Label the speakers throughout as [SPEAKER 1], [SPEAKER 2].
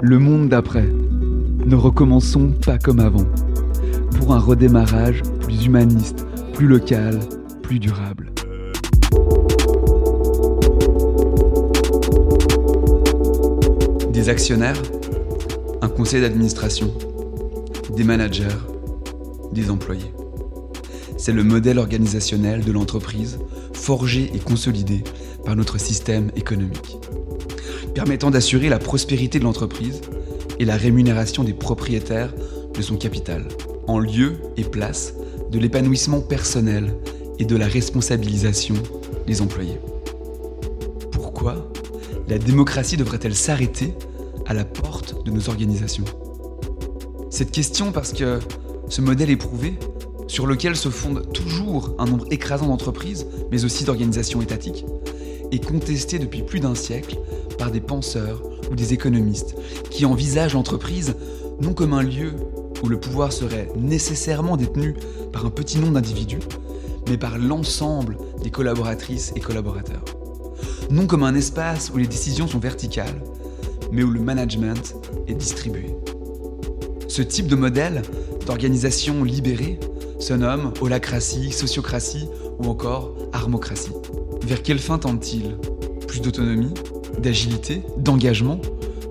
[SPEAKER 1] Le monde d'après. Ne recommençons pas comme avant. Pour un redémarrage plus humaniste, plus local, plus durable. Des actionnaires, un conseil d'administration, des managers, des employés. C'est le modèle organisationnel de l'entreprise, forgé et consolidé par notre système économique, permettant d'assurer la prospérité de l'entreprise et la rémunération des propriétaires de son capital, en lieu et place de l'épanouissement personnel et de la responsabilisation des employés. Pourquoi la démocratie devrait-elle s'arrêter à la porte de nos organisations? Cette question parce que ce modèle éprouvé, sur lequel se fonde toujours un nombre écrasant d'entreprises, mais aussi d'organisations étatiques, est contesté depuis plus d'un siècle par des penseurs ou des économistes qui envisagent l'entreprise non comme un lieu où le pouvoir serait nécessairement détenu par un petit nombre d'individus, mais par l'ensemble des collaboratrices et collaborateurs. Non comme un espace où les décisions sont verticales, mais où le management est distribué. Ce type de modèle d'organisation libérée se nomme holacratie, sociocratie ou encore armocratie. Vers quelle fin tente-t-il? Plus d'autonomie, d'agilité, d'engagement,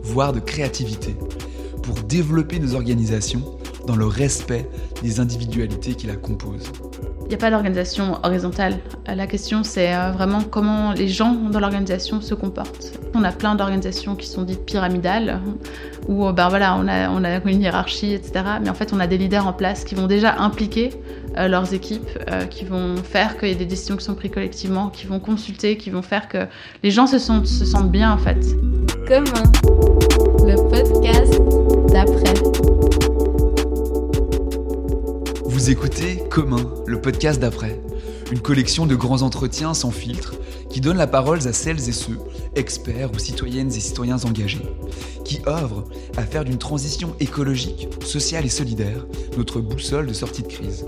[SPEAKER 1] voire de créativité, pour développer nos organisations dans le respect des individualités qui la composent.
[SPEAKER 2] Il n'y a pas d'organisation horizontale. La question, c'est euh, vraiment comment les gens dans l'organisation se comportent. On a plein d'organisations qui sont dites pyramidales, où ben voilà, on, a, une hiérarchie, etc. Mais en fait, on a des leaders en place qui vont déjà impliquer leurs équipes, qui vont faire qu'il y ait des décisions qui sont prises collectivement, qui vont consulter, qui vont faire que les gens se, sentent, se sentent bien, en fait.
[SPEAKER 3] Commun, le podcast d'après.
[SPEAKER 1] Vous écoutez Commun, le podcast d'après, une collection de grands entretiens sans filtre qui donne la parole à celles et ceux, experts ou citoyennes et citoyens engagés, qui œuvrent à faire d'une transition écologique, sociale et solidaire notre boussole de sortie de crise.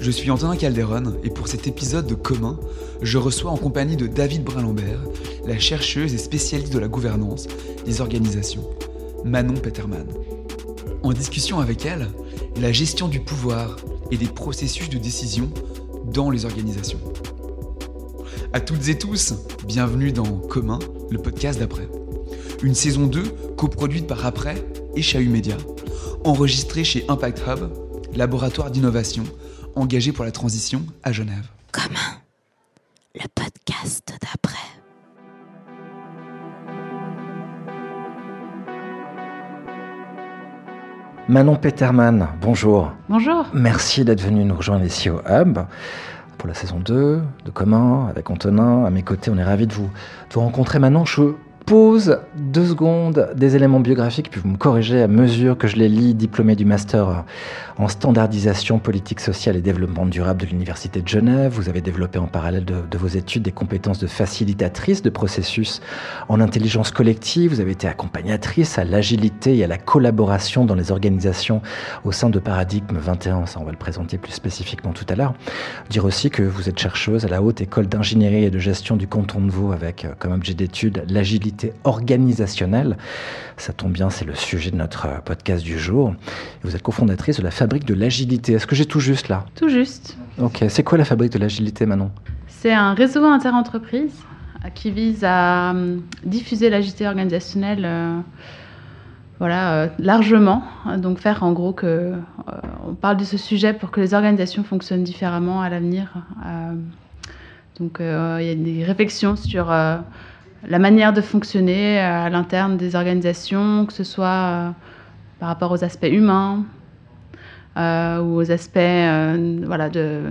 [SPEAKER 1] Je suis Antonin Calderon et pour cet épisode de Commun, je reçois en compagnie de David Brun-Lambert, la chercheuse et spécialiste de la gouvernance des organisations, Manon Peterman. En discussion avec elle, la gestion du pouvoir et des processus de décision dans les organisations. À toutes et tous, bienvenue dans Commun, le podcast d'après. Une saison 2 coproduite par Après et Chahut Média, enregistrée chez Impact Hub, laboratoire d'innovation engagé pour la transition à Genève.
[SPEAKER 3] Commun, le podcast d'après.
[SPEAKER 4] Manon Peterman, bonjour.
[SPEAKER 2] Bonjour.
[SPEAKER 4] Merci d'être venu nous rejoindre ici au Hub pour la saison 2 de Comment avec Antonin. À mes côtés, on est ravis de vous, de vous rencontrer. Manon, je pose deux secondes des éléments biographiques, puis vous me corrigez à mesure que je les lis, diplômé du master en standardisation politique sociale et développement durable de l'Université de Genève. Vous avez développé en parallèle de, vos études des compétences de facilitatrice de processus en intelligence collective. Vous avez été accompagnatrice à l'agilité et à la collaboration dans les organisations au sein de Paradigme 21. Ça, on va le présenter plus spécifiquement tout à l'heure. Dire aussi que vous êtes chercheuse à la Haute École d'ingénierie et de gestion du canton de Vaud avec comme objet d'étude l'agilité organisationnelle. Ça tombe bien, c'est le sujet de notre podcast du jour. Vous êtes cofondatrice de la Fabrique de l'Agilité. Est-ce que j'ai tout juste là?
[SPEAKER 2] Tout juste.
[SPEAKER 4] Ok, c'est quoi la Fabrique de l'Agilité, Manon?
[SPEAKER 2] C'est un réseau interentreprises qui vise à diffuser l'agilité organisationnelle euh, voilà, euh, largement. Donc faire en gros que euh, on parle de ce sujet pour que les organisations fonctionnent différemment à l'avenir. Euh, donc il y a des réflexions sur la manière de fonctionner à l'interne des organisations, que ce soit par rapport aux aspects humains euh, ou aux aspects euh, voilà, de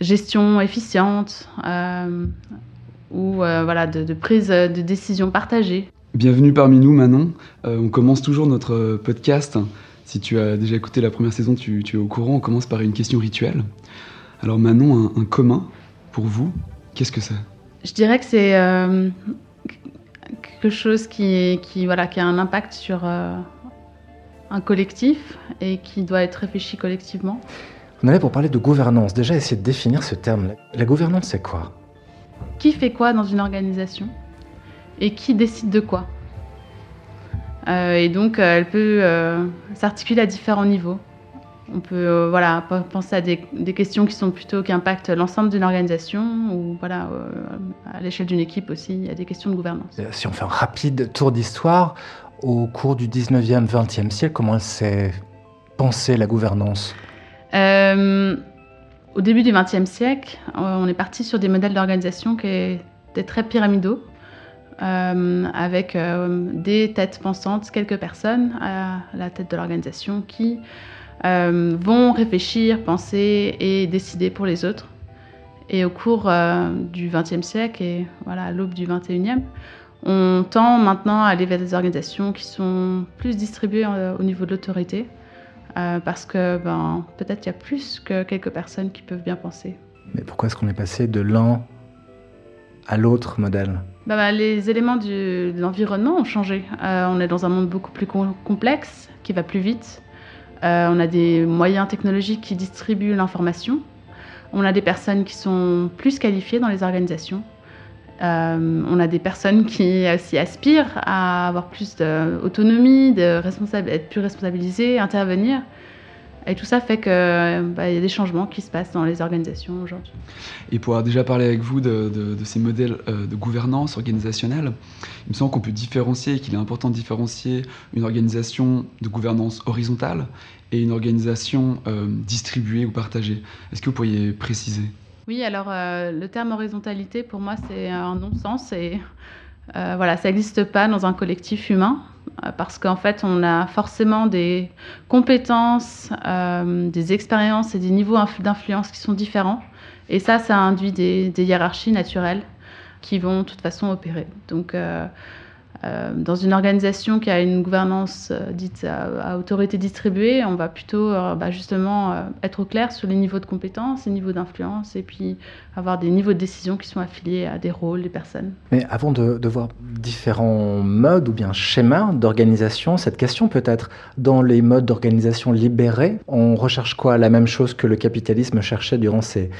[SPEAKER 2] gestion efficiente euh, ou voilà, de, prise de décision partagée.
[SPEAKER 1] Bienvenue parmi nous Manon. on commence toujours notre podcast. Si tu as déjà écouté la première saison, tu, tu es au courant. On commence par une question rituelle. Alors Manon, un, un commun pour vous, qu'est-ce que c'est?
[SPEAKER 2] Je dirais que c'est euh, quelque chose qui, qui, voilà, qui a un impact sur euh, un collectif et qui doit être réfléchi collectivement.
[SPEAKER 4] On là pour parler de gouvernance. Déjà, essayer de définir ce terme. La gouvernance, c'est quoi?
[SPEAKER 2] Qui fait quoi dans une organisation? Et qui décide de quoi? Euh, et donc, elle peut s'articuler à différents niveaux. On peut euh, voilà, penser à des, des questions qui sont plutôt qui impactent l'ensemble d'une organisation ou voilà, euh, à l'échelle d'une équipe aussi, il y a des questions de gouvernance.
[SPEAKER 4] Euh, Si on fait un rapide tour d'histoire, au cours du 19e, 20e siècle, comment s'est pensée la gouvernance?
[SPEAKER 2] Euh, au début du XXe siècle, on est parti sur des modèles d'organisation qui étaient très pyramidaux, euh, avec euh, des têtes pensantes, quelques personnes à la tête de l'organisation qui euh, vont réfléchir, penser et décider pour les autres. Et au cours euh, du XXe siècle et voilà, à l'aube du XXIe, on tend maintenant à aller vers des organisations qui sont plus distribuées euh, au niveau de l'autorité. Euh, parce que ben, peut-être il y a plus que quelques personnes qui peuvent bien penser.
[SPEAKER 4] Mais pourquoi est-ce qu'on est passé de l'un à l'autre modèle?
[SPEAKER 2] Bah, bah, les éléments du, de l'environnement ont changé. Euh, on est dans un monde beaucoup plus com- complexe, qui va plus vite. Euh, on a des moyens technologiques qui distribuent l'information. On a des personnes qui sont plus qualifiées dans les organisations. Euh, on a des personnes qui aussi aspirent à avoir plus d'autonomie, de être plus responsabilisées, intervenir. Et tout ça fait qu'il bah, y a des changements qui se passent dans les organisations aujourd'hui.
[SPEAKER 1] Et pour avoir déjà parlé avec vous de, de- de ces modèles euh, de gouvernance organisationnelle, il me semble qu'on peut différencier qu'il est important de différencier une organisation de gouvernance horizontale et une organisation euh, distribuée ou partagée. Est-ce que vous pourriez préciser?
[SPEAKER 2] Oui, alors euh, le terme horizontalité, pour moi, c'est un non-sens. Et euh, voilà, ça n'existe pas dans un collectif humain. euh, Parce qu'en fait, on a forcément des compétences, euh, des expériences et des niveaux inf- d'influence qui sont différents. Et ça, ça induit des, hiérarchies naturelles qui vont de toute façon opérer. Donc, dans une organisation qui a une gouvernance euh, dite à, autorité distribuée, on va plutôt euh, bah, justement euh, être au clair sur les niveaux de compétences, les niveaux d'influence, et puis avoir des niveaux de décision qui sont affiliés à des rôles des personnes.
[SPEAKER 4] Mais avant de voir différents modes ou bien schémas d'organisation, cette question peut-être, dans les modes d'organisation libérés, on recherche quoi? La même chose que le capitalisme cherchait durant ses,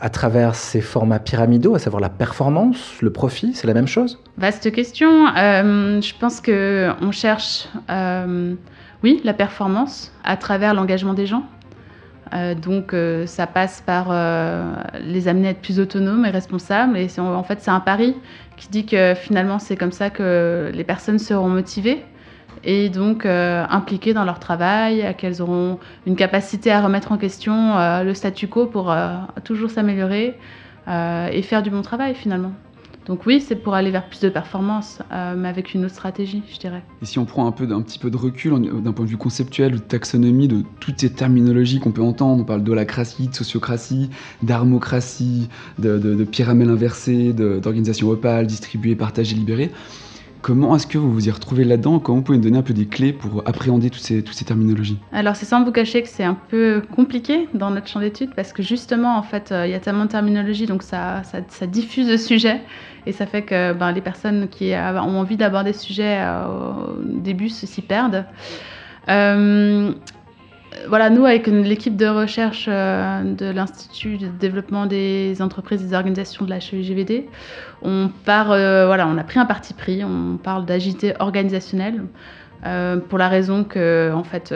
[SPEAKER 4] à travers ces formats pyramidaux, à savoir la performance, le profit, c'est la même chose?
[SPEAKER 2] Vaste question. Euh, je pense que on cherche, euh, oui, la performance à travers l'engagement des gens. Euh, donc, ça passe par les amener à être plus autonomes et responsables. Et en fait, c'est un pari qui dit que finalement, c'est comme ça que les personnes seront motivées et donc euh, impliquées dans leur travail, qu'elles auront une capacité à remettre en question euh, le statu quo pour euh, toujours s'améliorer et faire du bon travail finalement. Donc oui, c'est pour aller vers plus de performance, mais avec une autre stratégie, je dirais.
[SPEAKER 1] Et si on prend un, peu, un petit peu de recul d'un point de vue conceptuel ou de taxonomie de toutes ces terminologies qu'on peut entendre, on parle d'holacratie, de sociocratie, d'armocratie, de, de, de pyramide inversée, d'organisation opale, distribuée, partagée, libérée. Comment est-ce que vous vous y retrouvez là-dedans? Comment vous pouvez nous donner un peu des clés pour appréhender toutes ces, terminologies?
[SPEAKER 2] Alors c'est sans vous cacher que c'est un peu compliqué dans notre champ d'études parce que justement en fait euh, il y a tellement de terminologie donc ça, diffuse le sujet et ça fait que ben, les personnes qui ont envie d'aborder ce sujet euh, au début s'y perdent. Euh, voilà, nous, avec l'équipe de recherche euh, de l'Institut de développement des entreprises et des organisations de la HEGVD, on, part, euh, voilà, on a pris un parti pris, on parle d'agilité organisationnelle, euh, pour la raison que, en fait,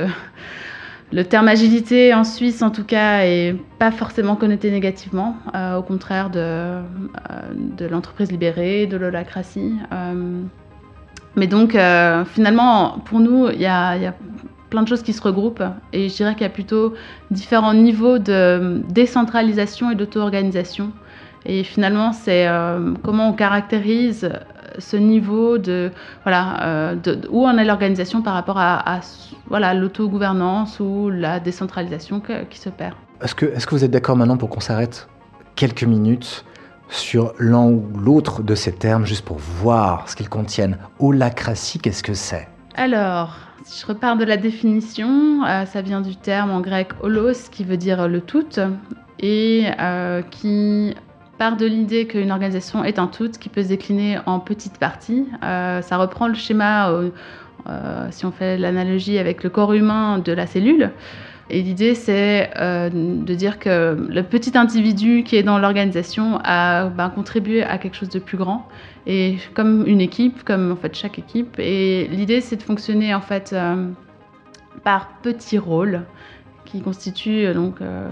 [SPEAKER 2] le terme agilité en Suisse, en tout cas, est pas forcément connoté négativement, au contraire de, de l'entreprise libérée, de l'holacratie. mais donc, finalement, pour nous, il y a plein de choses qui se regroupent et je dirais qu'il y a plutôt différents niveaux de décentralisation et d'auto-organisation. Et finalement, c'est euh, comment on caractérise ce niveau de voilà euh, où en est l'organisation par rapport à, à, voilà l'autogouvernance ou la décentralisation que- qui s'opère.
[SPEAKER 4] Est-ce que, est que vous êtes d'accord maintenant pour qu'on s'arrête quelques minutes sur l'un ou l'autre de ces termes, juste pour voir ce qu'ils contiennent? Holacratie, qu'est-ce que c'est?
[SPEAKER 2] Alors, si je repars de la définition, euh, ça vient du terme en grec holos qui veut dire le tout et euh, qui part de l'idée qu'une organisation est un tout qui peut se décliner en petites parties. Euh, ça reprend le schéma, si on fait l'analogie avec le corps humain de la cellule. Et l'idée, c'est de dire que le petit individu qui est dans l'organisation a ben, contribué à quelque chose de plus grand, et comme une équipe, comme en fait chaque équipe. Et l'idée, c'est de fonctionner en fait euh, par petits rôles qui constituent euh, donc euh,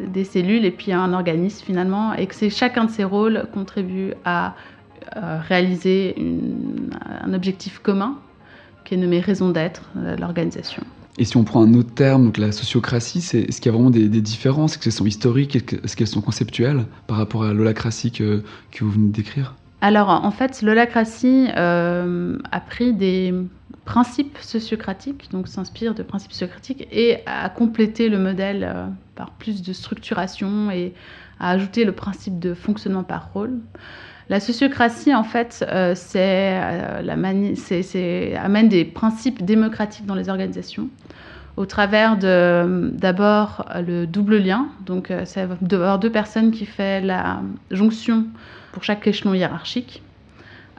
[SPEAKER 2] des cellules et puis un organisme finalement, et que c'est chacun de ces rôles contribue à réaliser un objectif commun qui est nommé raison d'être de l'organisation.
[SPEAKER 1] Et si on prend un autre terme, donc la sociocratie, est-ce qu'il y a vraiment des, des différences? Est-ce qu'elles sont historiques? Est-ce que- est-ce qu'elles sont conceptuelles par rapport à l'holacratie que vous venez de décrire?
[SPEAKER 2] Alors, en fait, l'holacratie euh, a pris des principes sociocratiques, donc s'inspire de principes sociocratiques, et a complété le modèle euh, par plus de structuration et a ajouté le principe de fonctionnement par rôle. La sociocratie, en fait, euh, amène des principes démocratiques dans les organisations au travers d'abord le double lien. Donc, euh, c'est d'avoir deux personnes qui fait la jonction pour chaque échelon hiérarchique.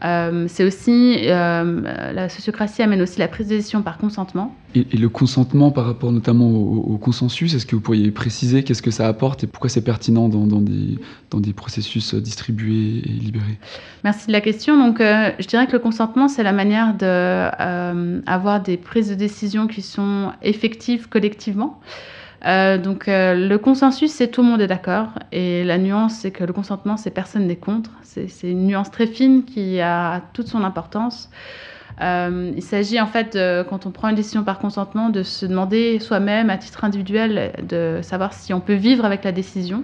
[SPEAKER 2] Euh, c'est aussi euh, la sociocratie amène aussi la prise de décision par consentement.
[SPEAKER 1] et, et le consentement par rapport notamment au, au consensus, est-ce que vous pourriez préciser qu'est-ce que ça apporte et pourquoi c'est pertinent dans, dans des, dans des processus distribués et libérés?
[SPEAKER 2] Merci de la question. Donc, euh, je dirais que le consentement, c'est la manière de euh, avoir des prises de décision qui sont effectives collectivement. Euh, donc, euh, le consensus, c'est tout le monde est d'accord. Et la nuance, c'est que le consentement, c'est personne n'est contre. C'est une nuance très fine qui a toute son importance. Euh, il s'agit en fait, quand on prend une décision par consentement, de se demander soi-même, à titre individuel, de savoir si on peut vivre avec la décision.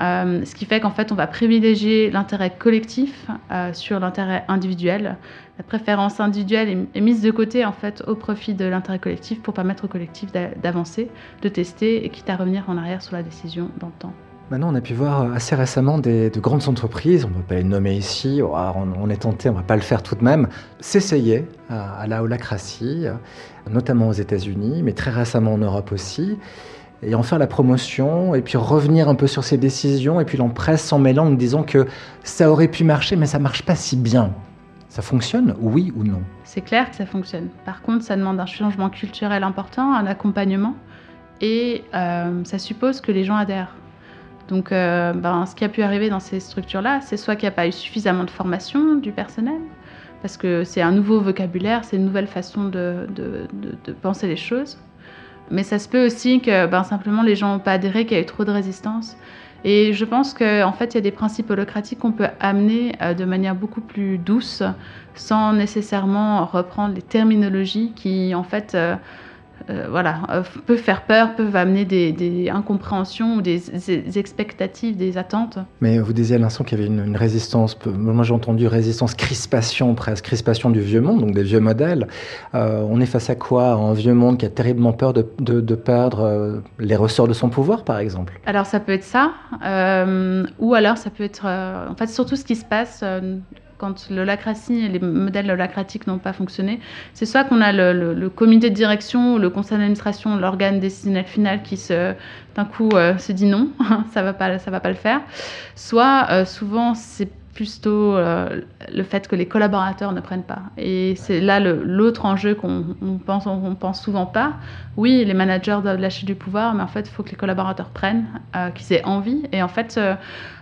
[SPEAKER 2] Euh, ce qui fait qu'en fait, on va privilégier l'intérêt collectif euh, sur l'intérêt individuel. La préférence individuelle est, mise de côté en fait au profit de l'intérêt collectif pour permettre au collectif d'a- d'avancer, de tester et quitte à revenir en arrière sur la décision dans le temps.
[SPEAKER 4] Maintenant, on a pu voir euh, assez récemment des, de grandes entreprises, on ne peut pas les nommer ici, oh, ah, on, est tenté, on ne va pas le faire tout de même, s'essayer à, à la holacratie, notamment aux États-Unis, mais très récemment en Europe aussi, et en faire la promotion, et puis revenir un peu sur ces décisions, et puis l'en presse en mêlant, en disant que ça aurait pu marcher, mais ça marche pas si bien. Ça fonctionne, oui ou non?
[SPEAKER 2] C'est clair que ça fonctionne. Par contre, ça demande un changement culturel important, un accompagnement, et euh, ça suppose que les gens adhèrent. Donc, euh, ben, ce qui a pu arriver dans ces structures-là, c'est soit qu'il n'y a pas eu suffisamment de formation du personnel, parce que c'est un nouveau vocabulaire, c'est une nouvelle façon de penser les choses. Mais ça se peut aussi que ben, simplement les gens n'ont pas adhéré, qu'il y a eu trop de résistance. Et je pense qu'en en fait, il y a des principes holocratiques qu'on peut amener euh, de manière beaucoup plus douce, sans nécessairement reprendre les terminologies qui, en fait, euh, voilà, euh, peuvent faire peur, peuvent amener des, des incompréhensions ou des, des expectatives, des attentes.
[SPEAKER 4] Mais vous disiez à l'instant qu'il y avait une, une résistance, moi j'ai entendu résistance, crispation presque, crispation du vieux monde, donc des vieux modèles. Euh, on est face à quoi? Un vieux monde qui a terriblement peur de, de- de perdre les ressorts de son pouvoir, par exemple?
[SPEAKER 2] Alors ça peut être ça, ou alors ça peut être, en fait, surtout ce qui se passe quand l'holacratie et les modèles holacratiques n'ont pas fonctionné, c'est soit qu'on a le, le- le comité de direction, le conseil d'administration, l'organe décisionnel final qui d'un coup euh, se dit non, ça va pas, ça va pas le faire. Soit euh, souvent c'est plutôt euh, le fait que les collaborateurs ne prennent pas. Et c'est là le- l'autre enjeu qu'on on pense, pense souvent pas. Oui, les managers doivent lâcher du pouvoir, mais en fait, il faut que les collaborateurs prennent, qu'ils aient envie. Et en fait,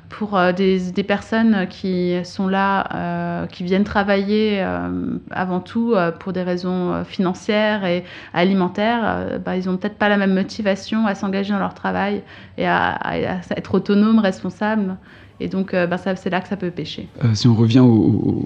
[SPEAKER 2] pour euh, des, des personnes qui sont là, euh, qui viennent travailler euh, avant tout pour des raisons financières et alimentaires, bah, ils n'ont peut-être pas la même motivation à s'engager dans leur travail et à, être autonomes, responsables. Et donc, bah, c'est là que ça peut pêcher.
[SPEAKER 1] Si on revient au-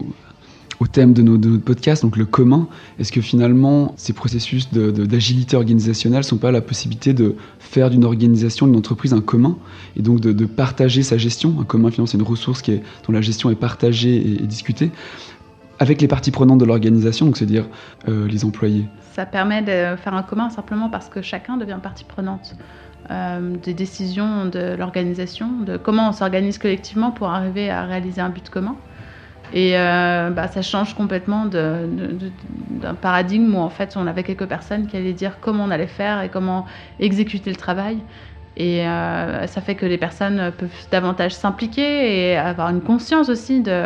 [SPEAKER 1] au thème de, nos- notre podcast, donc le commun, est-ce que finalement ces processus d'agilité organisationnelle sont pas la possibilité de faire d'une organisation, d'une entreprise un commun et donc de, partager sa gestion? Un commun, finalement, c'est une ressource qui est, dont la gestion est partagée et, discutée avec les parties prenantes de l'organisation, c'est-à-dire euh, les employés?
[SPEAKER 2] Ça permet de faire un commun simplement parce que chacun devient partie prenante euh, des décisions de l'organisation, de comment on s'organise collectivement pour arriver à réaliser un but commun. Et euh, bah, ça change complètement d'un paradigme où en fait on avait quelques personnes qui allaient dire comment on allait faire et comment exécuter le travail. Et euh, ça fait que les personnes peuvent davantage s'impliquer et avoir une conscience aussi de,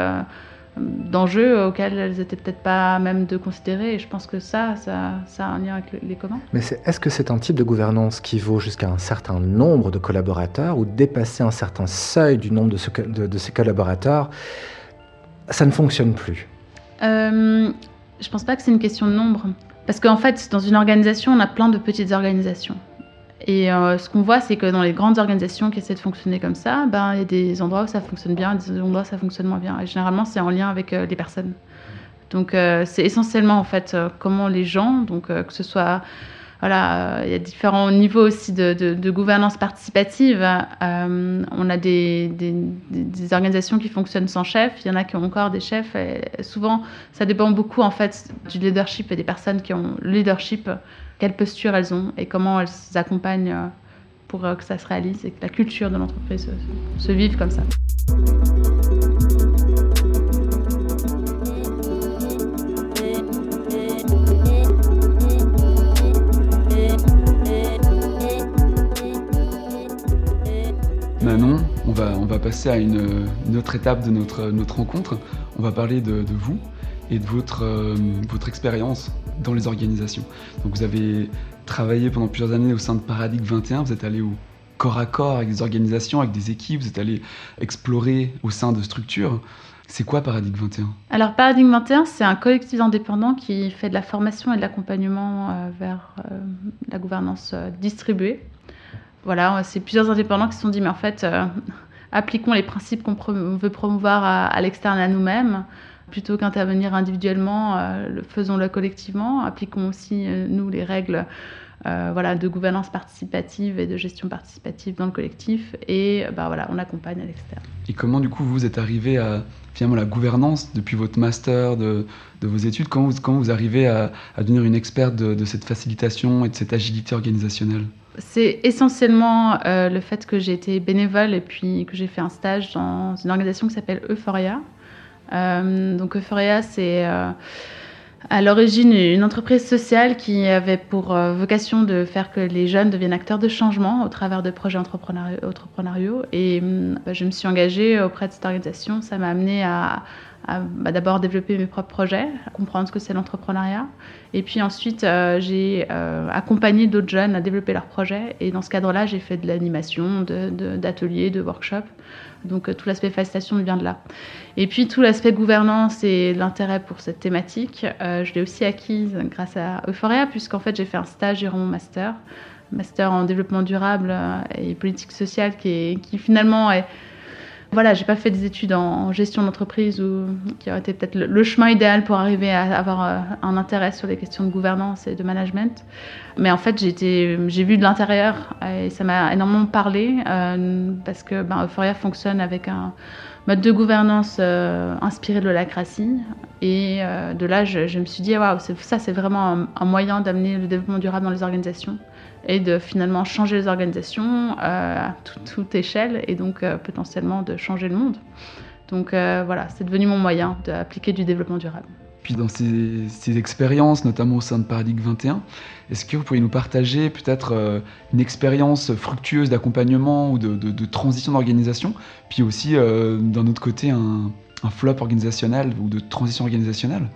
[SPEAKER 2] d'enjeux auxquels elles étaient peut-être pas même de considérer. Et je pense que ça, ça, a un lien avec le- les communs.
[SPEAKER 4] Mais est-ce que c'est un type de gouvernance qui vaut jusqu'à un certain nombre de collaborateurs ou dépasser un certain seuil du nombre de ces collaborateurs, ça ne fonctionne plus
[SPEAKER 2] Euh, je pense pas que c'est une question de nombre. Parce qu'en fait, dans une organisation, on a plein de petites organisations. Et euh, ce qu'on voit, c'est que dans les grandes organisations qui essaient de fonctionner comme ça, ben, il y a des endroits où ça fonctionne bien, des endroits où ça fonctionne moins bien. Et généralement, c'est en lien avec euh, les personnes. Donc, euh, c'est essentiellement, en fait, comment les gens, donc que ce soit... Voilà, euh, il y a différents niveaux aussi de, gouvernance participative. Euh, on a des, organisations qui fonctionnent sans chef, il y en a qui ont encore des chefs. Souvent, ça dépend beaucoup en fait du leadership et des personnes qui ont le leadership, quelle posture elles ont et comment elles accompagnent euh, pour que ça se réalise et que la culture de l'entreprise se, se vive comme ça.
[SPEAKER 1] Manon, on va, on va passer à une, autre étape de notre, notre rencontre. On va parler de, vous et de votre, euh, votre expérience dans les organisations. Donc vous avez travaillé pendant plusieurs années au sein de Paradigme 21, vous êtes allé au corps à corps avec des organisations, avec des équipes, vous êtes allé explorer au sein de structures. C'est quoi Paradigme 21
[SPEAKER 2] Alors, Paradigme 21, c'est un collectif indépendant qui fait de la formation et de l'accompagnement euh, vers euh, la gouvernance distribuée. Voilà, c'est plusieurs indépendants qui se sont dit, mais en fait, euh, appliquons les principes qu'on veut promouvoir à, à l'externe à nous-mêmes. Plutôt qu'intervenir individuellement, euh, le- faisons-le collectivement. Appliquons aussi, euh, nous, les règles voilà, de gouvernance participative et de gestion participative dans le collectif. Et bah, voilà, on accompagne à l'externe.
[SPEAKER 1] Et comment du coup vous êtes arrivé à finalement la gouvernance depuis votre master de, vos études? Comment vous, comment vous arrivez à, devenir une experte de cette facilitation et de cette agilité organisationnelle?
[SPEAKER 2] C'est essentiellement euh, le fait que j'ai été bénévole et puis que j'ai fait un stage dans une organisation qui s'appelle Euphoria. Euh, donc Euphoria, c'est euh, à l'origine une entreprise sociale qui avait pour vocation de faire que les jeunes deviennent acteurs de changement au travers de projets entrepreneuriaux. Et je me suis engagée auprès de cette organisation. Ça m'a amené à, bah, d'abord développer mes propres projets, comprendre ce que c'est l'entrepreneuriat. Et puis ensuite, euh, j'ai euh, accompagné d'autres jeunes à développer leurs projets. Et dans ce cadre-là, j'ai fait de l'animation, de- de- d'ateliers, de, workshops. Donc euh, tout l'aspect facilitation vient de là. Et puis tout l'aspect gouvernance et l'intérêt pour cette thématique, je l'ai aussi acquise grâce à Euphoria, puisqu'en fait j'ai fait un stage durant mon master, master en développement durable et politique sociale, qui finalement est voilà, j'ai pas fait des études en, gestion d'entreprise ou qui aurait été peut-être le, chemin idéal pour arriver à avoir euh, un intérêt sur les questions de gouvernance et de management. Mais en fait, j'ai vu de l'intérieur et ça m'a énormément parlé euh, parce que ben, Euphoria fonctionne avec un mode de gouvernance euh, inspiré de l'holacratie. Et euh, de là, je, me suis dit, waouh, ça, c'est vraiment un, moyen d'amener le développement durable dans les organisations et de finalement changer les organisations euh, à tout- toute échelle et donc potentiellement de changer le monde. Donc voilà, c'est devenu mon moyen d'appliquer du développement durable.
[SPEAKER 1] Puis dans ces, ces expériences, notamment au sein de Paradigme 21, est-ce que vous pourriez nous partager peut-être euh, une expérience fructueuse d'accompagnement ou de, transition d'organisation, puis aussi euh, d'un autre côté un, flop organisationnel ou de transition organisationnelle,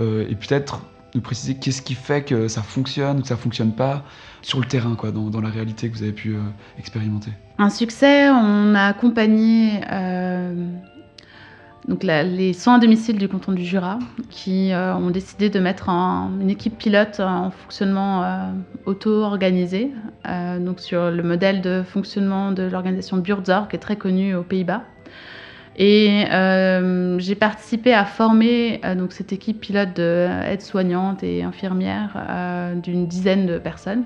[SPEAKER 1] Euh, et peut-être nous préciser qu'est-ce qui fait que ça fonctionne ou que ça fonctionne pas sur le terrain, quoi, dans, la réalité que vous avez pu expérimenter?
[SPEAKER 2] Un succès, on a accompagné donc les soins à domicile du canton du Jura qui euh, ont décidé de mettre une équipe pilote en fonctionnement euh, auto-organisé, euh, donc sur le modèle de fonctionnement de l'organisation Buurtzorg qui est très connue aux Pays-Bas. Et euh, j'ai participé à former euh, donc cette équipe pilote de aides-soignantes et infirmières euh, d'une dizaine de personnes.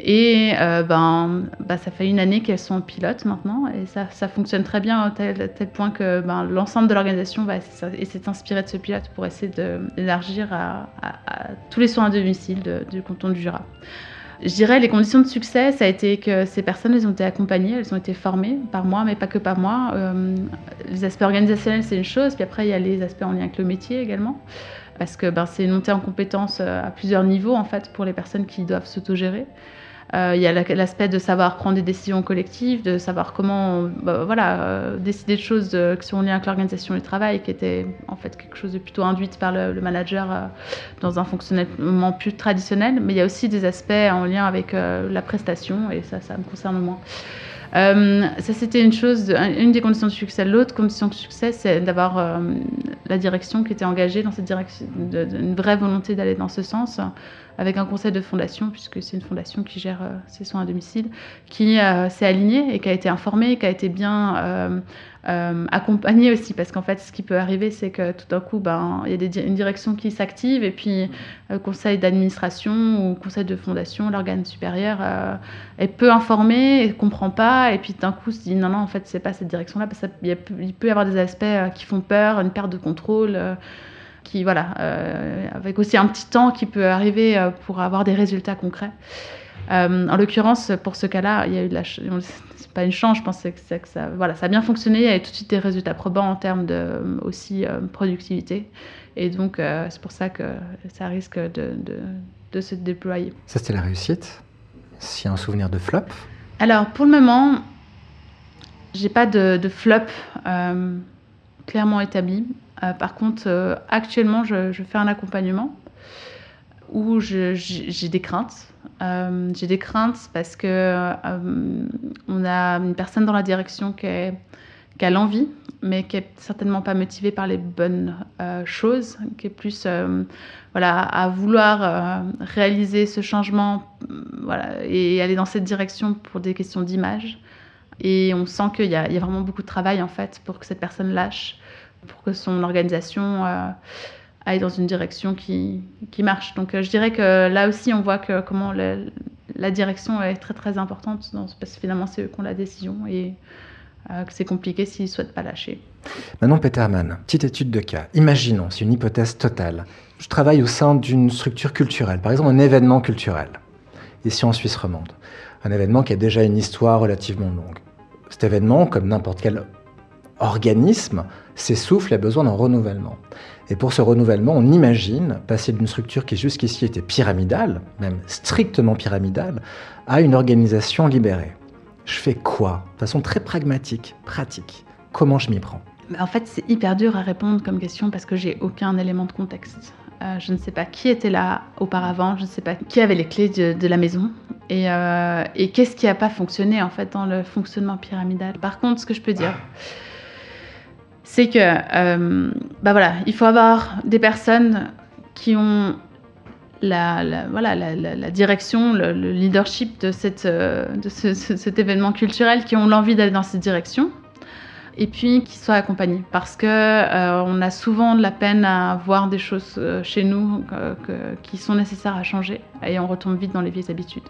[SPEAKER 2] Et euh, ben, bah, ça fait une année qu'elles sont en pilote maintenant et ça, ça fonctionne très bien à tel, à tel point que ben, l'ensemble de l'organisation va essayer de s'inspirer de ce pilote pour essayer d'élargir à, tous les soins à domicile du canton du Jura. Je dirais les conditions de succès, ça a été que ces personnes, elles ont été accompagnées, elles ont été formées par moi, mais pas que par moi. Euh, les aspects organisationnels, c'est une chose, puis après, il y a les aspects en lien avec le métier également, parce que ben, c'est une montée en compétences euh, à plusieurs niveaux, en fait, pour les personnes qui doivent s'autogérer. Euh, il y a l'aspect de savoir prendre des décisions collectives, de savoir comment bah, voilà, euh, décider de choses qui sont liées avec l'organisation du travail, qui était en fait quelque chose de plutôt induite par le, manager euh, dans un fonctionnement plus traditionnel. Mais il y a aussi des aspects en lien avec la prestation, et ça, ça me concerne moins. Euh, ça, c'était une chose, une des conditions de succès. L'autre condition de succès, c'est d'avoir euh, la direction qui était engagée dans cette direction, une vraie volonté d'aller dans ce sens, avec un conseil de fondation, puisque c'est une fondation qui gère euh, ses soins à domicile, qui s'est alignée et qui a été informée, qui a été bien euh, accompagner aussi, parce qu'en fait, ce qui peut arriver, c'est que tout d'un coup, ben, il y a une direction qui s'active, et puis le euh, conseil d'administration ou conseil de fondation, l'organe supérieur, euh, est peu informé, et comprend pas, et puis d'un coup, se dit non, non, en fait, c'est pas cette direction-là, parce qu'il il peut y avoir des aspects qui font peur, une perte de contrôle. qui voilà, avec aussi un petit temps qui peut arriver pour avoir des résultats concrets. En l'occurrence, pour ce cas-là, il y a eu de la, pas une chance, je pense que, que ça, voilà, ça a bien fonctionné, il y avait tout de suite des résultats probants en termes de aussi euh, productivité. Et donc, euh, c'est pour ça que ça risque de, de, de se déployer.
[SPEAKER 4] Ça, c'était la réussite. A un souvenir de flop
[SPEAKER 2] Alors, pour le moment, j'ai pas de, de flop euh, clairement établi. par contre, actuellement, je, je, fais un accompagnement où j'ai des craintes. Euh, j'ai des craintes parce que euh, on a une personne dans la direction qui, a l'envie, mais qui est certainement pas motivée par les bonnes euh, choses, qui est plus voilà à vouloir réaliser ce changement, voilà et aller dans cette direction pour des questions d'image. Et on sent qu'il y, y, a vraiment beaucoup de travail en fait pour que cette personne lâche, pour que son organisation aille dans une direction qui, qui marche. Donc euh, je dirais que là aussi, on voit que comment la, direction est très très importante, parce que finalement, c'est eux qui ont la décision et euh, que c'est compliqué s'ils ne souhaitent pas lâcher.
[SPEAKER 4] Maintenant, Peterman, petite étude de cas. Imaginons, c'est une hypothèse totale. Je travaille au sein d'une structure culturelle, par exemple un événement culturel, ici en Suisse romande. Un événement qui a déjà une histoire relativement longue. Cet événement, comme n'importe quel organisme, s'essouffle et a besoin d'un renouvellement. Et pour ce renouvellement, on imagine passer d'une structure qui jusqu'ici était pyramidale, même strictement pyramidale, à une organisation libérée. Je fais quoi? De façon très pragmatique, pratique. Comment je m'y prends?
[SPEAKER 2] En fait, c'est hyper dur à répondre comme question parce que j'ai aucun élément de contexte. Euh, je ne sais pas qui était là auparavant, je ne sais pas qui avait les clés de, la maison et, euh, et qu'est-ce qui n'a pas fonctionné en fait dans le fonctionnement pyramidal? Par contre, ce que je peux dire, c'est que euh, bah voilà, il faut avoir des personnes qui ont la, voilà, la, direction, le, leadership de, cette, euh, de cet événement culturel, qui ont l'envie d'aller dans cette direction, et puis qui soient accompagnés. Parce que euh, on a souvent de la peine à voir des choses chez nous qui sont nécessaires à changer, et on retombe vite dans les vieilles habitudes.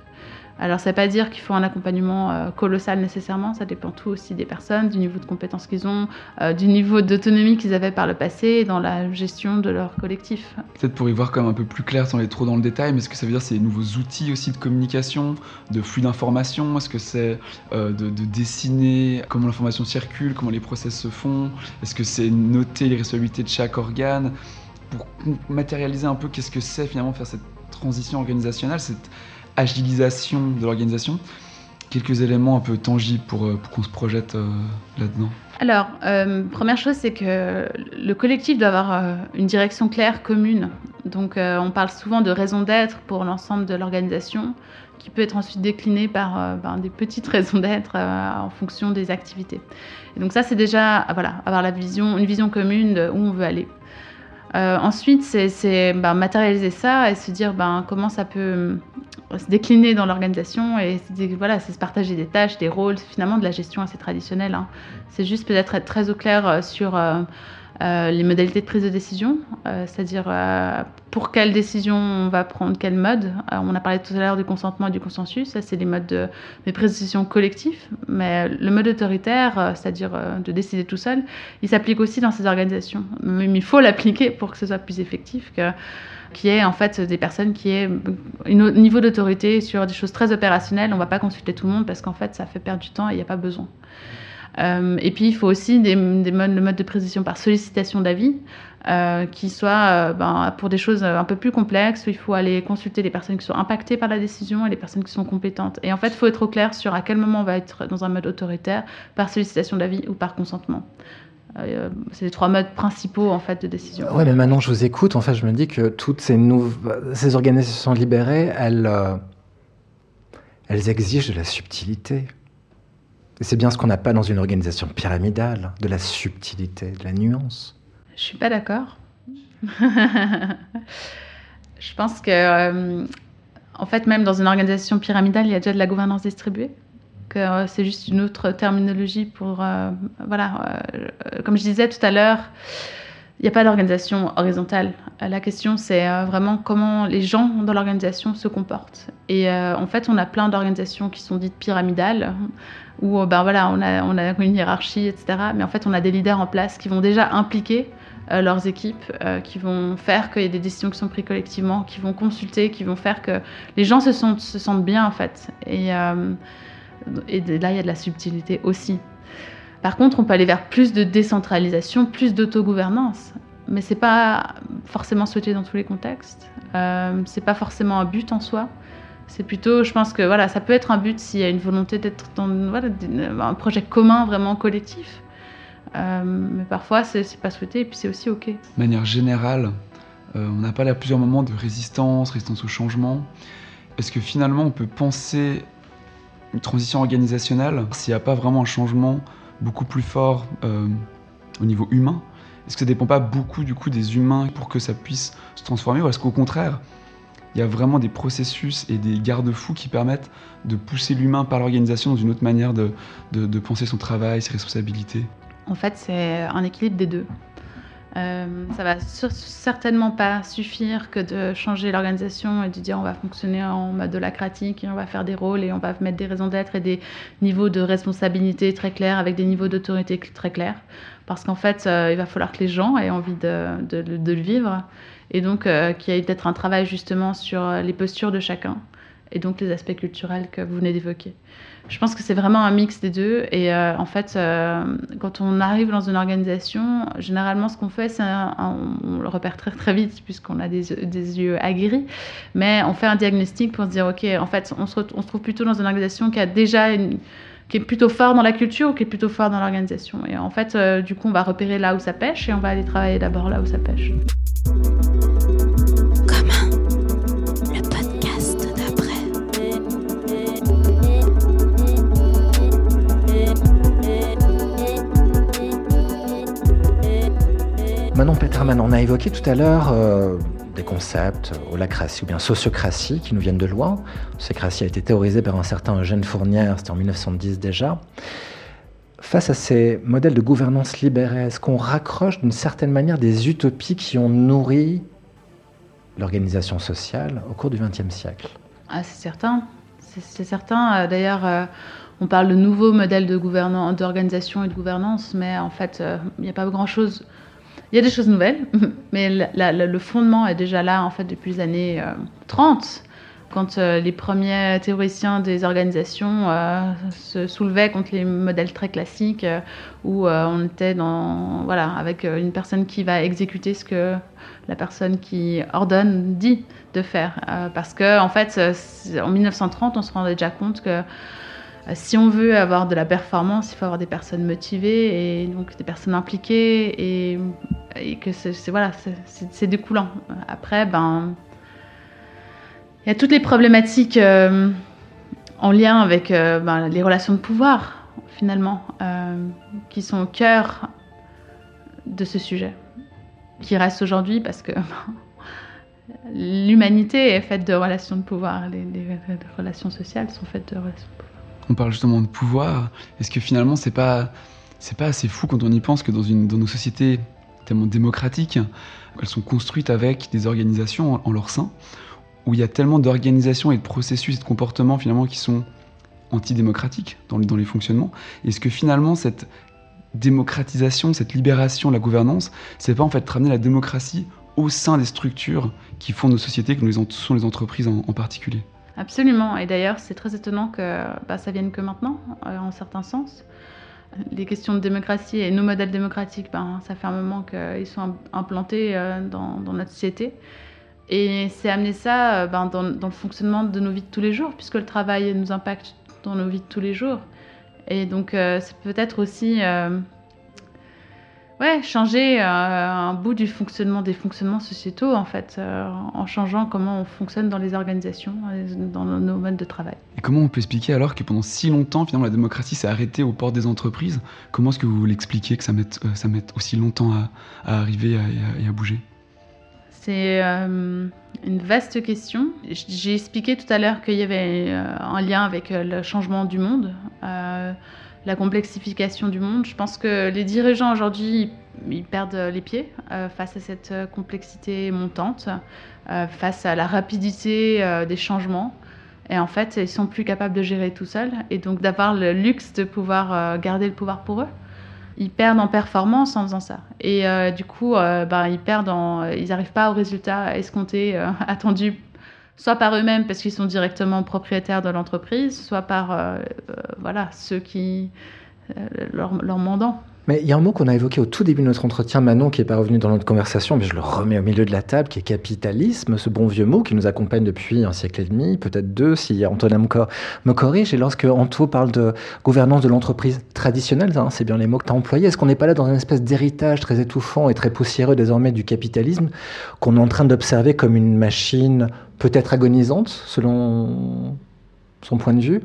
[SPEAKER 2] Alors, ça ne veut pas dire qu'il faut un accompagnement euh, colossal nécessairement, ça dépend tout aussi des personnes, du niveau de compétences qu'ils ont, euh, du niveau d'autonomie qu'ils avaient par le passé dans la gestion de leur collectif.
[SPEAKER 1] Peut-être pour y voir comme un peu plus clair sans aller trop dans le détail, mais est-ce que ça veut dire c'est des nouveaux outils aussi de communication, de flux d'information Est-ce que c'est euh, de, dessiner comment l'information circule, comment les process se font? Est-ce que c'est noter les responsabilités de chaque organe? Pour matérialiser un peu qu'est-ce que c'est finalement faire cette transition organisationnelle, cette agilisation de l'organisation. Quelques éléments un peu tangibles pour, euh, qu'on se projette euh, là-dedans.
[SPEAKER 2] Alors, euh, première chose, c'est que le collectif doit avoir une direction claire, commune. Donc, on parle souvent de raison d'être pour l'ensemble de l'organisation, qui peut être ensuite déclinée par ben, des petites raisons d'être en fonction des activités. Donc ça, c'est déjà voilà, avoir la vision, une vision commune de où on veut aller. Ensuite, c'est ben, matérialiser ça et se dire ben, comment ça peut se décliner dans l'organisation et voilà, c'est se partager des tâches, des rôles, finalement de la gestion assez traditionnelle. Hein. C'est juste peut-être être très au clair euh, sur euh, euh, les modalités de prise de décision, c'est-à-dire pour quelle décision on va prendre quel mode. on a parlé tout à l'heure du consentement et du consensus, ça c'est les modes de, prise de décision collectifs, mais le mode autoritaire, c'est-à-dire de décider tout seul, il s'applique aussi dans ces organisations. Mais il faut l'appliquer pour que ce soit plus effectif que qui est en fait des personnes qui aient un niveau d'autorité sur des choses très opérationnelles. On ne va pas consulter tout le monde parce qu'en fait, ça fait perdre du temps et il n'y a pas besoin. Euh, et puis, il faut aussi des, des modes, le mode de précision par sollicitation d'avis, euh, qui soit euh, ben, pour des choses un peu plus complexes, où il faut aller consulter les personnes qui sont impactées par la décision et les personnes qui sont compétentes. Et en fait, il faut être au clair sur à quel moment on va être dans un mode autoritaire, par sollicitation d'avis ou par consentement. C'est les trois modes principaux en fait de décision.
[SPEAKER 4] Ouais, mais maintenant je vous écoute, en fait, je me dis que toutes ces, ces organisations libérées, elles, elles exigent de la subtilité. C'est bien ce qu'on n'a pas dans une organisation pyramidale, de la subtilité, de la nuance.
[SPEAKER 2] Je suis pas d'accord. je pense que, euh, en fait, même dans une organisation pyramidale, il y a déjà de la gouvernance distribuée euh, c'est juste une autre terminologie pour... Euh, voilà, comme je disais tout à l'heure, il n'y a pas d'organisation horizontale. La question, c'est vraiment comment les gens dans l'organisation se comportent. Et en fait, on a plein d'organisations qui sont dites pyramidales, où ben voilà, on a, on a une hiérarchie, etc. Mais en fait, on a des leaders en place qui vont déjà impliquer leurs équipes, qui vont faire qu'il y ait des décisions qui sont prises collectivement, qui vont consulter, qui vont faire que les gens se sentent, se sentent bien, en fait. Et là, il y a de la subtilité aussi. Par contre, on peut aller vers plus de décentralisation, plus d'autogouvernance. Mais c'est pas forcément souhaité dans tous les contextes. Euh, c'est pas forcément un but en soi. C'est plutôt, je pense que voilà, ça peut être un but s'il y a une volonté d'être dans voilà, un projet commun, vraiment collectif. Euh, mais parfois, c'est pas souhaité et puis c'est aussi OK. De
[SPEAKER 1] manière générale, euh, on n'a pas là plusieurs moments de résistance, résistance au changement. Est-ce que finalement, on peut penser une transition organisationnelle, s'il n'y a pas vraiment un changement beaucoup plus fort euh, au niveau humain, est-ce que ça dépend pas beaucoup du coup des humains pour que ça puisse se transformer ou est-ce qu'au contraire, il y a vraiment des processus et des garde-fous qui permettent de pousser l'humain par l'organisation dans une autre manière de penser son travail, ses responsabilités?
[SPEAKER 2] En fait, c'est un équilibre des deux. Euh, ça va certainement pas suffire que de changer l'organisation et de dire on va fonctionner en mode holacratique et on va faire des rôles et on va mettre des raisons d'être et des niveaux de responsabilité très clairs avec des niveaux d'autorité très clairs. Parce qu'en fait, euh, il va falloir que les gens aient envie de, le vivre et donc euh, qu'il y ait peut-être un travail justement sur les postures de chacun et donc les aspects culturels que vous venez d'évoquer. Je pense que c'est vraiment un mix des deux. Et euh, en fait, euh, quand on arrive dans une organisation, généralement, ce qu'on fait, c'est on le repère très très vite puisqu'on a des, des, yeux aguerris. Mais on fait un diagnostic pour se dire, ok, en fait, on se, on trouve plutôt dans une organisation qui a déjà qui est plutôt fort dans la culture ou qui est plutôt fort dans l'organisation. Et en fait, euh, du coup, on va repérer là où ça pêche et on va aller travailler d'abord là où ça pêche.
[SPEAKER 4] Manon Peterman, on a évoqué tout à l'heure euh, des concepts, holacratie ou bien sociocratie, qui nous viennent de loin. Sociocratie a été théorisée par un certain Eugène Fournière, c'était en 1910 déjà. Face à ces modèles de gouvernance libérée, est-ce qu'on raccroche d'une certaine manière des utopies qui ont nourri l'organisation sociale au cours du XXe siècle?
[SPEAKER 2] Ah, C'est certain. C'est certain. Euh, d'ailleurs, euh, on parle de nouveaux modèles d'organisation et de gouvernance, mais en fait, il n'y a pas grand-chose il y a des choses nouvelles, mais le fondement est déjà là en fait depuis les années 30, euh, quand euh, les premiers théoriciens des organisations euh, se soulevaient contre les modèles très classiques où on était dans voilà avec une personne qui va exécuter ce que la personne qui ordonne dit de faire, parce que en fait en 1930 on se rendait déjà compte que si on veut avoir de la performance, il faut avoir des personnes motivées et donc des personnes impliquées et, que c'est voilà, découlant. Après, ben, il y a toutes les problématiques euh, en lien avec euh, ben, les relations de pouvoir finalement, qui sont au cœur de ce sujet, qui reste aujourd'hui parce que l'humanité est faite de relations de pouvoir, les relations sociales sont faites de relations de pouvoir
[SPEAKER 1] on parle justement de pouvoir. Est-ce que finalement, c'est pas, pas assez fou quand on y pense que dans, une, dans nos sociétés tellement démocratiques, elles sont construites avec des organisations en, leur sein, où il y a tellement d'organisations et de processus et de comportements finalement qui sont antidémocratiques dans, dans les fonctionnements. Est-ce que finalement, cette démocratisation, cette libération de la gouvernance, c'est pas en fait ramener la démocratie au sein des structures qui font nos sociétés, que sont les entreprises en particulier?
[SPEAKER 2] Absolument. Et d'ailleurs, c'est très étonnant que bah, ça vienne que maintenant, euh, en certains sens. les questions de démocratie et nos modèles démocratiques, ben, ça fait un moment qu'ils sont implantés dans, dans, notre société. Et c'est amener ça ben, dans, dans, le fonctionnement de nos vies de tous les jours, puisque le travail nous impacte dans nos vies de tous les jours. Et donc, c'est peut-être aussi ouais, changer euh, un bout du fonctionnement des fonctionnements sociétaux en fait, euh, en changeant comment on fonctionne dans les organisations, dans nos modes de travail.
[SPEAKER 1] Et comment on peut expliquer alors que pendant si longtemps, finalement, la démocratie s'est arrêtée aux portes des entreprises? Comment est-ce que vous l'expliquez que ça mette, euh, ça mette aussi longtemps à, arriver et à, bouger?
[SPEAKER 2] C'est une vaste question. J'ai expliqué tout à l'heure qu'il y avait un lien avec le changement du monde la complexification du monde. Je pense que les dirigeants aujourd'hui, ils perdent les pieds euh, face à cette euh, complexité montante, euh, face à la rapidité des changements. Et en fait, ils sont plus capables de gérer tout seuls et donc d'avoir le luxe de pouvoir garder le pouvoir pour eux. Ils perdent en performance en faisant ça. Et du coup, ben, ils perdent ils n'arrivent pas au résultat escompté, attendu soit par eux-mêmes parce qu'ils sont directement propriétaires de l'entreprise, soit par euh, euh, voilà, ceux qui euh, leur, leur mandant.
[SPEAKER 4] Mais il y a un mot qu'on a évoqué au tout début de notre entretien, Manon, qui n'est pas revenu dans notre conversation, mais je le remets au milieu de la table, qui est capitalisme, ce bon vieux mot qui nous accompagne depuis un siècle et demi, peut-être deux, si Antonin me corrige. Et lorsque Anto parle de gouvernance de l'entreprise traditionnelle, hein, c'est bien les mots que tu as employés, est-ce qu'on n'est pas là dans une espèce d'héritage très étouffant et très poussiéreux désormais du capitalisme, qu'on est en train d'observer comme une machine peut-être agonisante, selon son point de vue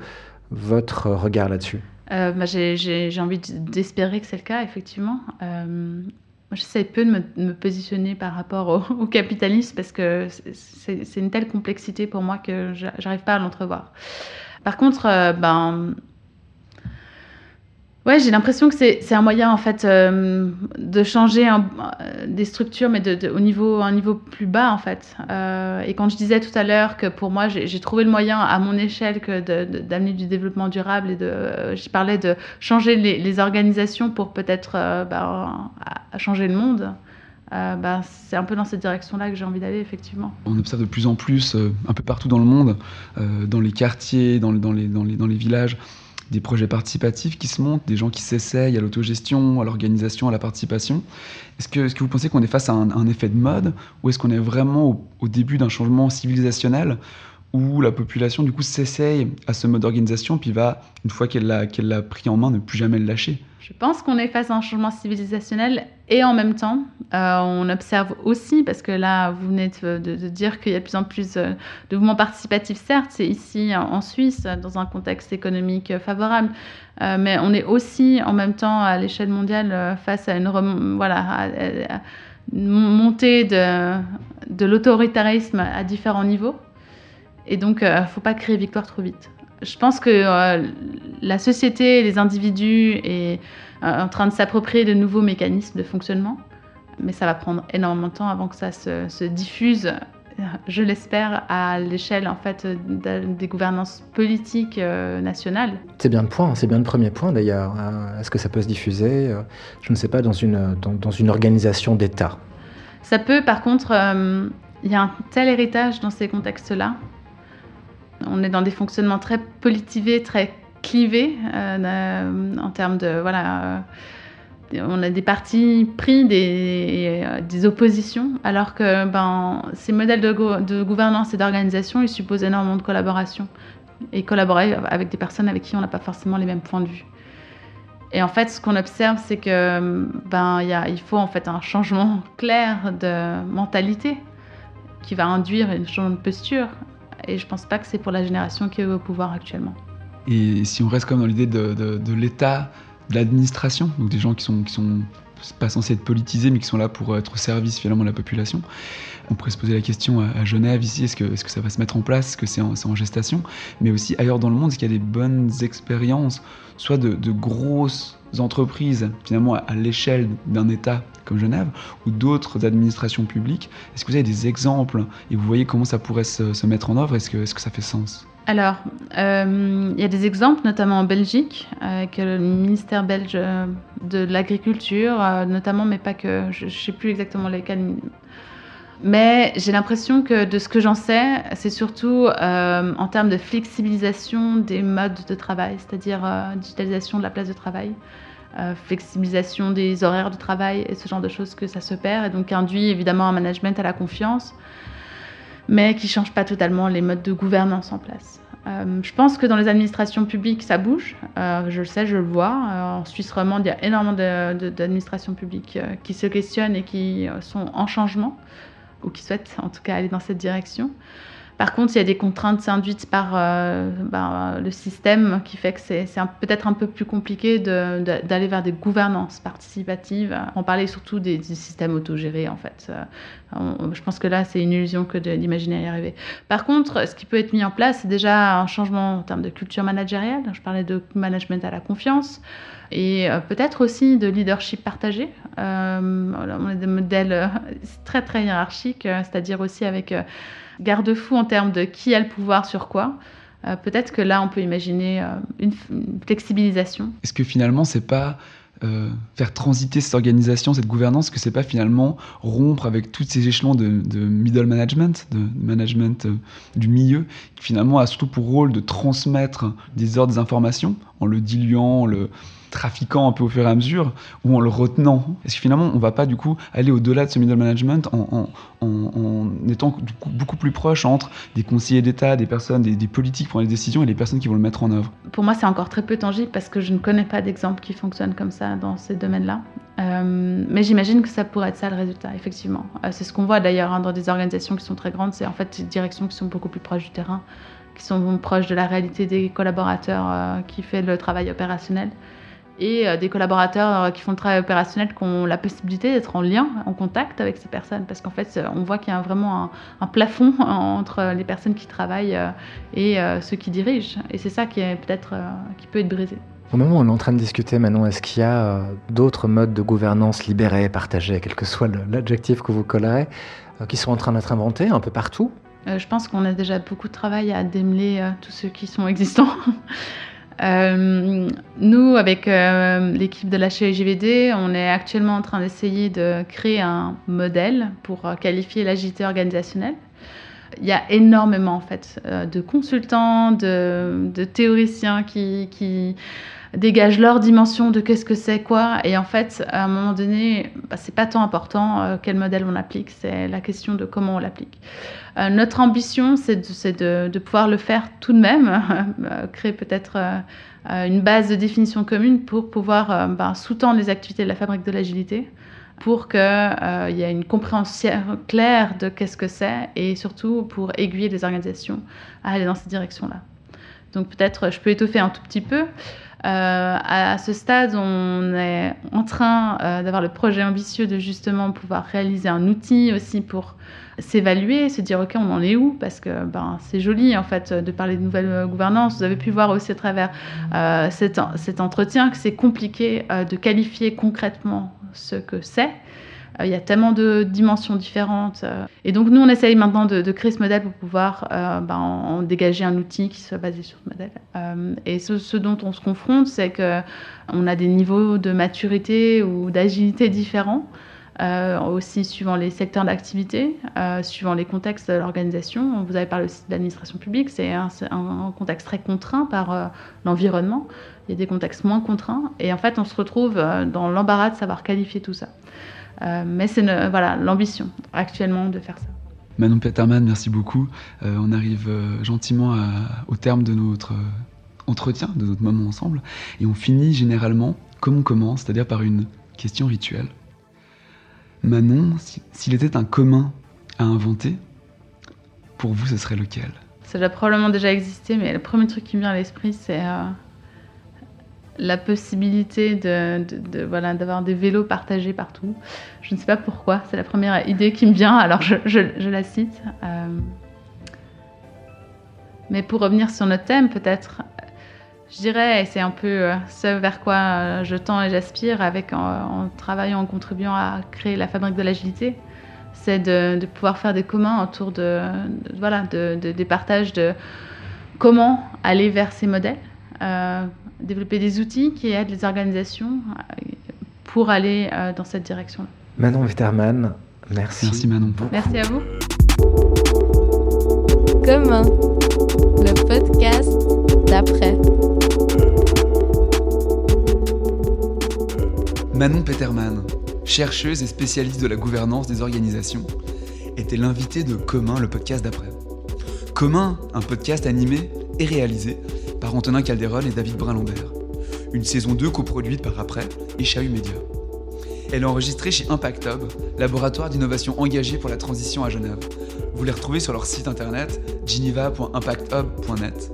[SPEAKER 4] Votre regard là-dessus
[SPEAKER 2] euh, bah, j'ai envie d'espérer que c'est le cas, effectivement. Euh, j'essaie peu de me, positionner par rapport au, capitalisme parce que c'est une telle complexité pour moi que j'arrive pas à l'entrevoir. Par contre, euh, ben, Ouais, j'ai l'impression que c'est un moyen en fait euh, de changer euh, des structures, mais de, au niveau un niveau plus bas en fait. Euh, et quand je disais tout à l'heure que pour moi j'ai trouvé le moyen à mon échelle que d'amener du développement durable et de, je parlais de changer les, les organisations pour peut-être bah, changer le monde. Bah, c'est un peu dans cette direction-là que j'ai envie d'aller, effectivement.
[SPEAKER 1] On observe de plus en plus, un peu partout dans le monde, dans les quartiers, dans, dans, les, dans, les, dans les villages, des projets participatifs qui se montent, des gens qui s'essayent à l'autogestion, à l'organisation, à la participation. Est-ce que, vous pensez qu'on est face à un, effet de mode ou est-ce qu'on est vraiment au début d'un changement civilisationnel où la population du coup s'essaye à ce mode d'organisation, puis va, une fois qu'elle l'a qu'elle pris en main, ne plus jamais le lâcher.
[SPEAKER 2] Je pense qu'on est face à un changement civilisationnel et en même temps, euh, on observe aussi, parce que là, vous venez de, dire qu'il y a de plus en plus euh, de mouvements participatifs, certes, c'est ici en Suisse, dans un contexte économique favorable, euh, mais on est aussi en même temps à l'échelle mondiale face à une, montée de, de l'autoritarisme à différents niveaux. Et donc, il euh, ne faut pas créer victoire trop vite. Je pense que euh, la société, les individus est euh, en train de s'approprier de nouveaux mécanismes de fonctionnement, mais ça va prendre énormément de temps avant que ça se, diffuse, je l'espère, à l'échelle en fait des gouvernances politiques nationales.
[SPEAKER 4] C'est bien le point, c'est bien le premier point d'ailleurs. Est-ce que ça peut se diffuser, je ne sais pas, dans une, dans une organisation d'État?
[SPEAKER 2] Ça peut, par contre, il y a un tel héritage dans ces contextes-là on est dans des fonctionnements très politivés, très clivés euh, en termes de voilà. Euh, on a des partis pris, des, euh, oppositions, alors que ben, ces modèles de, gouvernance et d'organisation, ils supposent énormément de collaboration et collaborer avec des personnes avec qui on n'a pas forcément les mêmes points de vue. Et en fait, ce qu'on observe, c'est que ben il faut en fait un changement clair de mentalité qui va induire un changement de posture et je pense pas que c'est pour la génération qui est au pouvoir actuellement.
[SPEAKER 1] Et si on reste comme dans l'idée de, l'État, de l'administration, donc des gens qui sont, sont pas censés être politisés, mais qui sont là pour être au service finalement de la population. On pourrait se poser la question à, Genève ici, est-ce que, est que ça va se mettre en place, est-ce que c'est en, gestation? Mais aussi ailleurs dans le monde, est-ce qu'il y a des bonnes expériences, soit de grosses entreprises, finalement à, l'échelle d'un État comme Genève, ou d'autres administrations publiques. Est-ce que vous avez des exemples et vous voyez comment ça pourrait se, mettre en œuvre? Est-ce que, ça fait sens?
[SPEAKER 2] Alors, euh, il y a des exemples, notamment en Belgique, avec le ministère belge de l'Agriculture, euh, notamment, mais pas que, je ne sais plus exactement lesquels. Mais j'ai l'impression que de ce que j'en sais, c'est surtout euh, en termes de flexibilisation des modes de travail, c'est-à-dire digitalisation de la place de travail. euh, flexibilisation des horaires de travail et ce genre de choses que ça se perd et donc induit évidemment un management à la confiance, mais qui ne change pas totalement les modes de gouvernance en place. Euh, je pense que dans les administrations publiques, ça bouge. Euh, je le sais, je le vois. Euh, en Suisse romande, il y a énormément d'administrations publiques qui se questionnent et qui sont en changement, ou qui souhaitent en tout cas aller dans cette direction. Par contre, il y a des contraintes induites par euh, ben, le système qui fait que c'est peut-être un peu plus compliqué d'aller vers des gouvernances participatives. On parlait surtout des, systèmes autogérés, en fait. Euh, je pense que là, c'est une illusion que d'imaginer y arriver. Par contre, ce qui peut être mis en place, c'est déjà un changement en termes de culture managériale. Je parlais de management à la confiance et euh, peut-être aussi de leadership partagé. on a des modèles très très hiérarchiques, c'est-à-dire aussi avec garde-fou en termes de qui a le pouvoir sur quoi. Euh, peut-être que là, on peut imaginer euh, une, flexibilisation.
[SPEAKER 1] Est-ce que finalement, c'est pas euh, faire transiter cette organisation, cette gouvernance, que c'est pas finalement rompre avec tous ces échelons de, middle management, de management du milieu, qui finalement a surtout pour rôle de transmettre des ordres, des en le diluant, le trafiquant un peu au fur et à mesure ou en le retenant Est-ce que finalement on va pas du coup aller au-delà de ce middle management en, étant beaucoup plus proche entre des conseillers d'État, des personnes, des, politiques pour les décisions et les personnes qui vont le mettre en œuvre?
[SPEAKER 2] Pour moi c'est encore très peu tangible parce que je ne connais pas d'exemple qui fonctionne comme ça dans ces domaines-là. Euh, mais j'imagine que ça pourrait être ça le résultat, effectivement. Euh, c'est ce qu'on voit d'ailleurs hein, dans des organisations qui sont très grandes, c'est en fait des directions qui sont beaucoup plus proches du terrain, qui sont proches de la réalité des collaborateurs euh, qui fait le travail opérationnel et euh, des collaborateurs euh, qui font le travail opérationnel qui ont la possibilité d'être en lien, en contact avec ces personnes. Parce qu'en fait, on voit qu'il y a vraiment un, plafond entre les personnes qui travaillent euh, et ceux qui dirigent. Et c'est ça qui, est peut-être, qui peut être brisé.
[SPEAKER 4] Au moment où on est en train de discuter maintenant, est-ce qu'il y a d'autres modes de gouvernance libérés, partagés, quel que soit l'adjectif que vous collerez, qui sont en train d'être inventés un peu partout?
[SPEAKER 2] Je pense qu'on a déjà beaucoup de travail à démêler tous ceux qui sont existants. Euh, nous, avec euh, l'équipe de la CGVD, on est actuellement en train d'essayer de créer un modèle pour euh, qualifier l'agilité organisationnelle. Il y a énormément en fait de consultants, de, théoriciens qui, qui, dégagent leur dimension de qu'est-ce que c'est quoi. Et en fait, à un moment donné, bah, c'est pas tant important quel modèle on applique, c'est la question de comment on l'applique. Euh, notre ambition, c'est de, pouvoir le faire tout de même, euh, créer peut-être euh, une base de définition commune pour pouvoir ben, sous-tendre les activités de la fabrique de l'agilité pour qu'il y ait une compréhension claire de qu'est-ce que c'est et surtout pour aiguiller les organisations à aller dans cette direction-là. Donc peut-être je peux étoffer un tout petit peu. À ce stade, on est en train d'avoir le projet ambitieux de justement pouvoir réaliser un outil aussi pour s'évaluer, se dire ok on en est où? Parce que ben, c'est joli en fait de parler de nouvelle gouvernance. Vous avez pu voir aussi à travers euh, cet, entretien que c'est compliqué euh, de qualifier concrètement ce que c'est. Euh, il y a tellement de dimensions différentes. Et donc nous on essaye maintenant de, créer ce modèle pour pouvoir ben, en, dégager un outil qui soit basé sur ce modèle. et ce, dont on se confronte c'est que on a des niveaux de maturité ou d'agilité différents. Euh, aussi suivant les secteurs d'activité, euh, suivant les contextes de l'organisation. Vous avez parlé aussi de l'administration publique, c'est un, contexte très contraint par euh, l'environnement. Il y a des contextes moins contraints et en fait on se retrouve dans l'embarras de savoir qualifier tout ça. Mais c'est voilà l'ambition actuellement de faire ça.
[SPEAKER 1] Manon Peterman, merci beaucoup. on arrive gentiment au terme de notre entretien, de notre moment ensemble, et on finit généralement comme on commence, c'est-à-dire par une question rituelle. Manon, s'il était un commun à inventer, pour vous, ce serait lequel?
[SPEAKER 2] Ça doit probablement déjà existé, mais le premier truc qui me vient à l'esprit, c'est euh, la possibilité de, voilà, d'avoir des vélos partagés partout. Je ne sais pas pourquoi, c'est la première idée qui me vient, alors je, la cite. Euh, mais pour revenir sur notre thème, peut-être, je dirais, et c'est un peu euh, ce vers quoi euh, je tends et j'aspire avec en, travaillant, en contribuant à créer la fabrique de l'agilité, c'est de, pouvoir faire des communs autour de, voilà, de, des partages de comment aller vers ces modèles, développer des outils qui aident les organisations pour aller dans cette direction-là.
[SPEAKER 4] Manon Witterman, merci.
[SPEAKER 1] Merci Manon.
[SPEAKER 2] Merci à vous.
[SPEAKER 3] Commun, le podcast d'après.
[SPEAKER 1] Manon Peterman, chercheuse et spécialiste de la gouvernance des organisations, était l'invitée de Commun, le podcast d'après. Commun, un podcast animé et réalisé Antonin Calderon et David Brun-Lambert. Une saison 2 coproduite par Après et Chahut Media. Elle est enregistrée chez Impact Hub, laboratoire d'innovation engagé pour la transition à Genève. Vous les retrouvez sur leur site internet geneva.impacthub.net.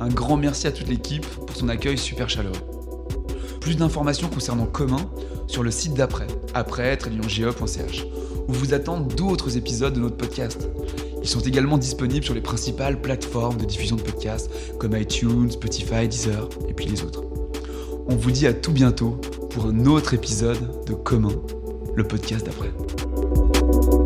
[SPEAKER 1] Un grand merci à toute l'équipe pour son accueil super chaleureux. Plus d'informations concernant Commun sur le site d'après, après-ge.ch, où vous attendent d'autres épisodes de notre podcast. Ils sont également disponibles sur les principales plateformes de diffusion de podcasts comme iTunes, Spotify, Deezer et puis les autres. On vous dit à tout bientôt pour un autre épisode de Commun, le podcast d'après.